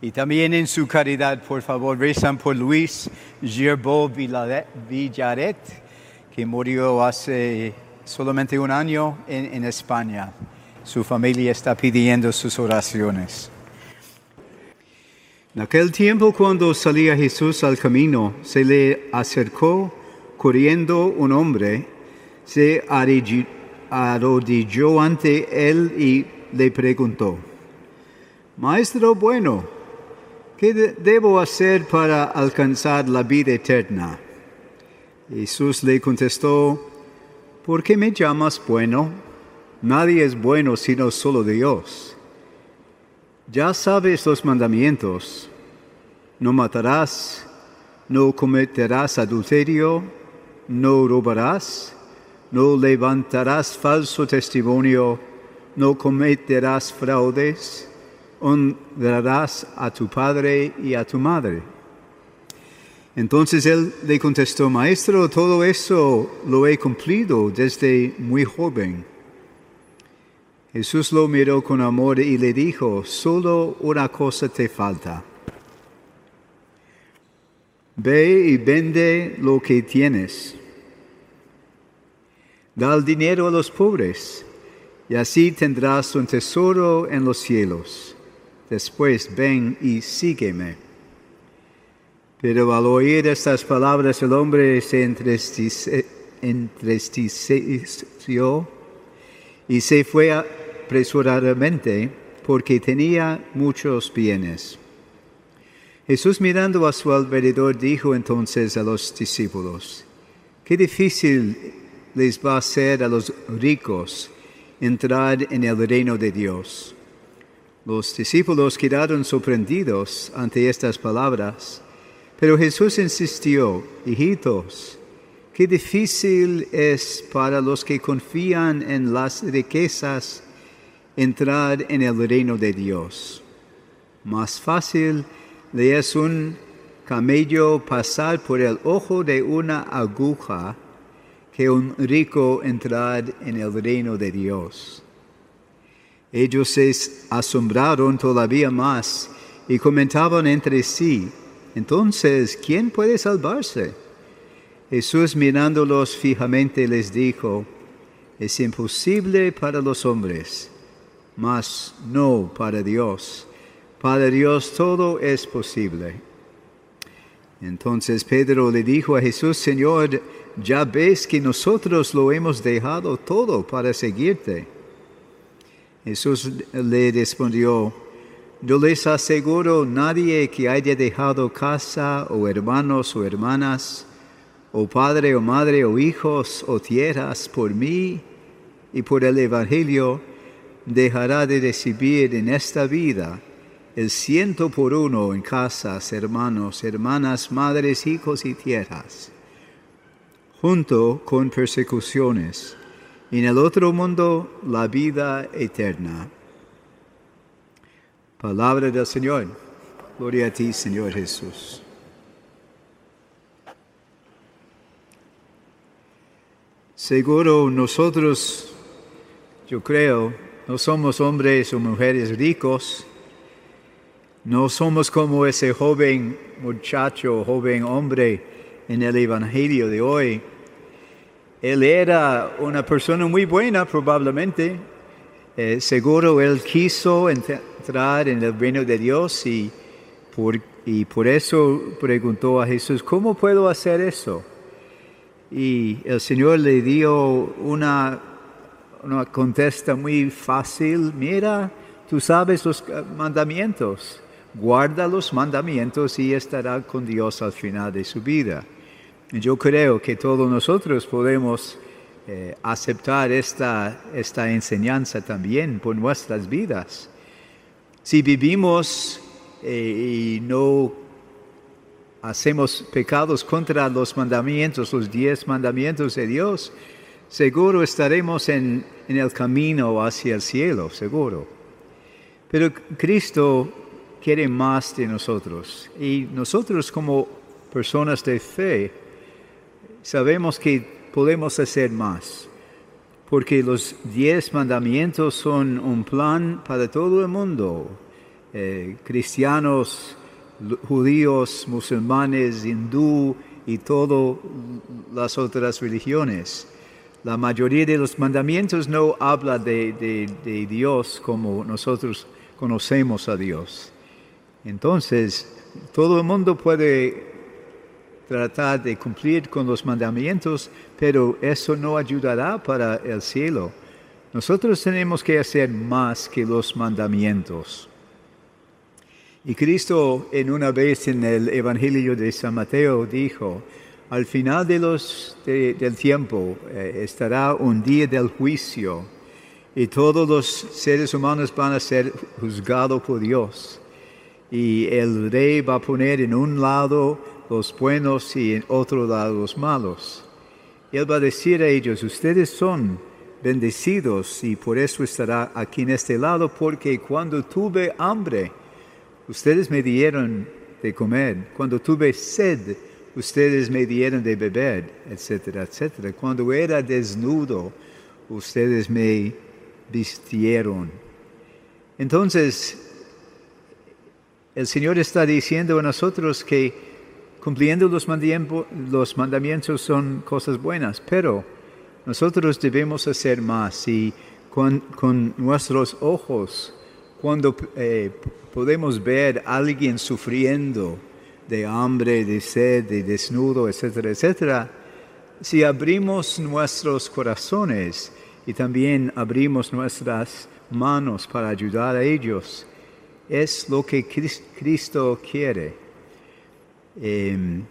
Y también en su caridad, por favor, rezan por Luis Gerbeau Villaret, que murió hace solamente un año en, en España. Su familia está pidiendo sus oraciones. En aquel tiempo cuando salía Jesús al camino, se le acercó corriendo un hombre, se arrodilló ante él y le preguntó, Maestro bueno, ¿qué debo hacer para alcanzar la vida eterna? Jesús le contestó, ¿por qué me llamas bueno? Nadie es bueno sino solo Dios. Ya sabes los mandamientos. No matarás, no cometerás adulterio, no robarás, no levantarás falso testimonio, no cometerás fraudes, honrarás a tu padre y a tu madre. Entonces él le contestó, Maestro, todo eso lo he cumplido desde muy joven. Jesús lo miró con amor y le dijo, solo una cosa te falta. Ve y vende lo que tienes. Da el dinero a los pobres y así tendrás un tesoro en los cielos. Después ven y sígueme. Pero al oír estas palabras el hombre se entristeció y se fue apresuradamente porque tenía muchos bienes. Jesús mirando a su alrededor dijo entonces a los discípulos, qué difícil les va a ser a los ricos entrar en el reino de Dios. Los discípulos quedaron sorprendidos ante estas palabras, pero Jesús insistió, hijitos, qué difícil es para los que confían en las riquezas entrar en el reino de Dios. Más fácil le es un camello pasar por el ojo de una aguja que un rico entrar en el reino de Dios. Ellos se asombraron todavía más y comentaban entre sí, entonces, ¿quién puede salvarse? Jesús mirándolos fijamente les dijo, es imposible para los hombres mas no para Dios. Para Dios todo es posible. Entonces Pedro le dijo a Jesús, Señor, ya ves que nosotros lo hemos dejado todo para seguirte. Jesús le respondió, yo les aseguro, nadie que haya dejado casa o hermanos o hermanas, o padre o madre o hijos o tierras por mí y por el Evangelio, dejará de recibir en esta vida el ciento por uno en casas, hermanos, hermanas, madres, hijos y tierras, junto con persecuciones, en el otro mundo la vida eterna. Palabra del Señor. Gloria a ti, Señor Jesús. Seguro nosotros, yo creo, no somos hombres o mujeres ricos. No somos como ese joven muchacho, joven hombre en el Evangelio de hoy. Él era una persona muy buena probablemente. Eh, seguro él quiso entrar en el reino de Dios y por, y por eso preguntó a Jesús, ¿cómo puedo hacer eso? Y el Señor le dio una una contesta muy fácil, mira, tú sabes los mandamientos, guarda los mandamientos y estará con Dios al final de su vida. Yo creo que todos nosotros podemos eh, aceptar esta, esta enseñanza también por nuestras vidas. Si vivimos eh, y no hacemos pecados contra los mandamientos, los diez mandamientos de Dios, seguro estaremos en, el camino hacia el cielo, seguro. Pero Cristo quiere más de nosotros y nosotros como personas de fe sabemos que podemos hacer más, porque los diez mandamientos son un plan para todo el mundo. eh, cristianos, judíos, musulmanes, hindú y todas las otras religiones. La mayoría de los mandamientos no habla de, de Dios como nosotros conocemos a Dios. Entonces, todo el mundo puede tratar de cumplir con los mandamientos, pero eso no ayudará para el cielo. Nosotros tenemos que hacer más que los mandamientos. Y Cristo en una vez en el Evangelio de San Mateo dijo, al final del tiempo eh, estará un día del juicio y todos los seres humanos van a ser juzgados por Dios. Y el rey va a poner en un lado los buenos y en otro lado los malos. Él va a decir a ellos, ustedes son bendecidos y por eso estará aquí en este lado, porque cuando tuve hambre, ustedes me dieron de comer, cuando tuve sed, ustedes me dieron de beber, etcétera, etcétera. Cuando era desnudo, ustedes me vistieron. Entonces, el Señor está diciendo a nosotros que cumpliendo los, los mandamientos son cosas buenas, pero nosotros debemos hacer más y con, nuestros ojos, cuando eh, podemos ver a alguien sufriendo de hambre, de sed, de desnudo, etcétera, etcétera, si abrimos nuestros corazones y también abrimos nuestras manos para ayudar a ellos, es lo que Cristo quiere. Em,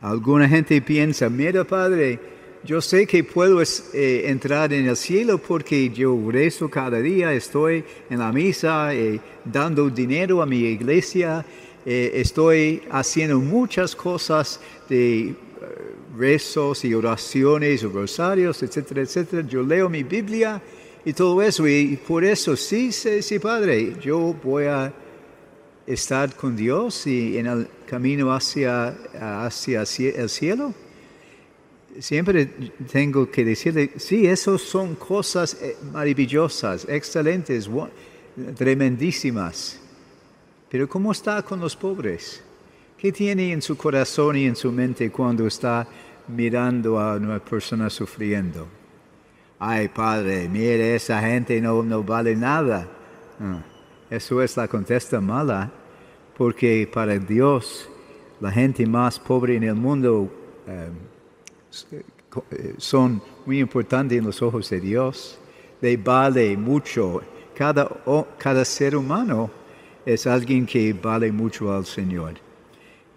alguna gente piensa, mira Padre, yo sé que puedo eh, entrar en el cielo porque yo rezo cada día, estoy en la misa, eh, dando dinero a mi iglesia, eh, estoy haciendo muchas cosas de rezos y oraciones, rosarios, etcétera, etcétera. Yo leo mi Biblia y todo eso. Y por eso, sí, sí, sí, Padre, yo voy a estar con Dios y en el camino hacia, hacia el cielo. Siempre tengo que decirle, sí, esas son cosas eh, maravillosas, excelentes, tremendísimas. Pero ¿cómo está con los pobres? ¿Qué tiene en su corazón y en su mente cuando está mirando a una persona sufriendo? ay padre, mire, esa gente no, no vale nada. Ah, eso es la contesta mala, porque para Dios la gente más pobre en el mundo em, eh, son muy importantes en los ojos de Dios. Le vale mucho. Cada, cada ser humano es alguien que vale mucho al Señor.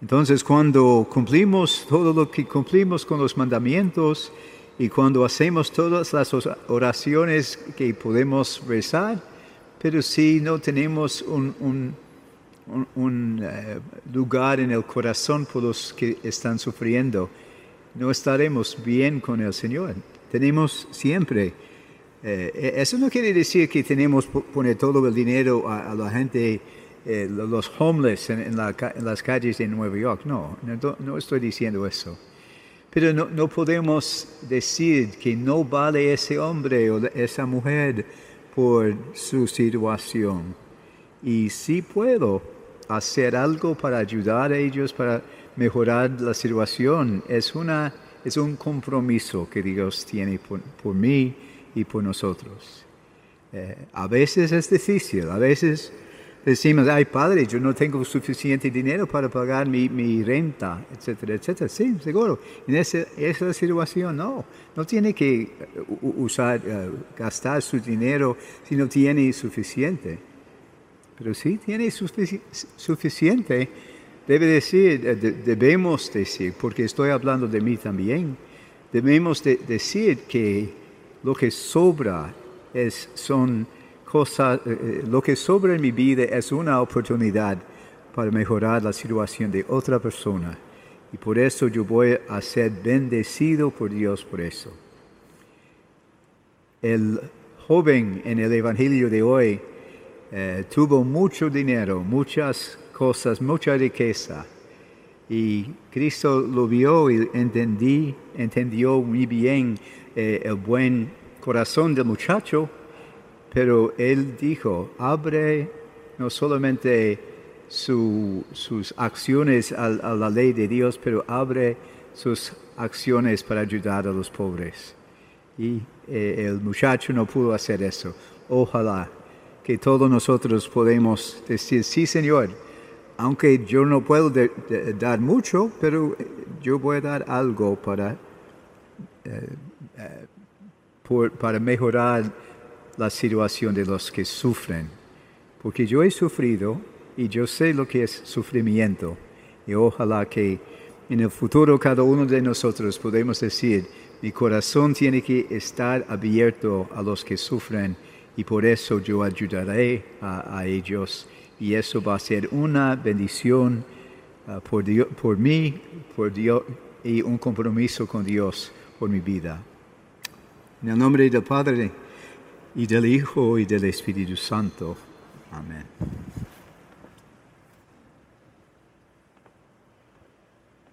Entonces, cuando cumplimos todo lo que cumplimos con los mandamientos, y cuando hacemos todas las oraciones que podemos rezar, pero si no tenemos un, eh, lugar en el corazón por los que están sufriendo, no estaremos bien con el Señor. Tenemos siempre, eh, e-, eso no quiere decir que tenemos poner todo el dinero a, la gente, eh, los homeless en, las calles de Nueva York. no, no estoy diciendo eso. Pero no, podemos decir que no vale ese hombre o esa mujer por su situación. Y si puedo hacer algo para ayudar a ellos, para mejorar la situación, es, una, es un compromiso que Dios tiene por, mí y por nosotros. Eh, a veces es difícil, a veces decimos, ay padre, yo no tengo suficiente dinero para pagar mi, renta, etcétera, etcétera. Sí, seguro. En esa situación no, no tiene que uh, usar, uh, gastar su dinero si no tiene suficiente. Pero si tiene suficiente, debe decir, debemos decir, porque estoy hablando de mí también, debemos decir que lo que sobra es, son cosa, eh, eh, lo que sobra en mi vida es una oportunidad para mejorar la situación de otra persona. Y por eso yo voy a ser bendecido por Dios por eso. El joven en el Evangelio de hoy eh, tuvo mucho dinero, muchas cosas, mucha riqueza. Y Cristo lo vio y entendí, entendió muy bien el buen corazón del muchacho pero él dijo, abre, no solamente sus acciones a, la ley de Dios, pero abre sus acciones para ayudar a los pobres. Y eh, el muchacho no pudo hacer eso. Ojalá que todos nosotros podemos decir, sí Señor, aunque yo no puedo dar mucho, pero yo voy a dar algo para, eh, eh, para mejorar la situación de los que sufren. Porque yo he sufrido y yo sé lo que es sufrimiento. Y ojalá que en el futuro cada uno de nosotros podemos decir, mi corazón tiene que estar abierto a los que sufren y por eso yo ayudaré a, ellos y eso va a ser una bendición ah, por, por mí por Dios, y un compromiso con Dios por mi vida. En el nombre del Padre y del Hijo y del Espíritu Santo. Amén.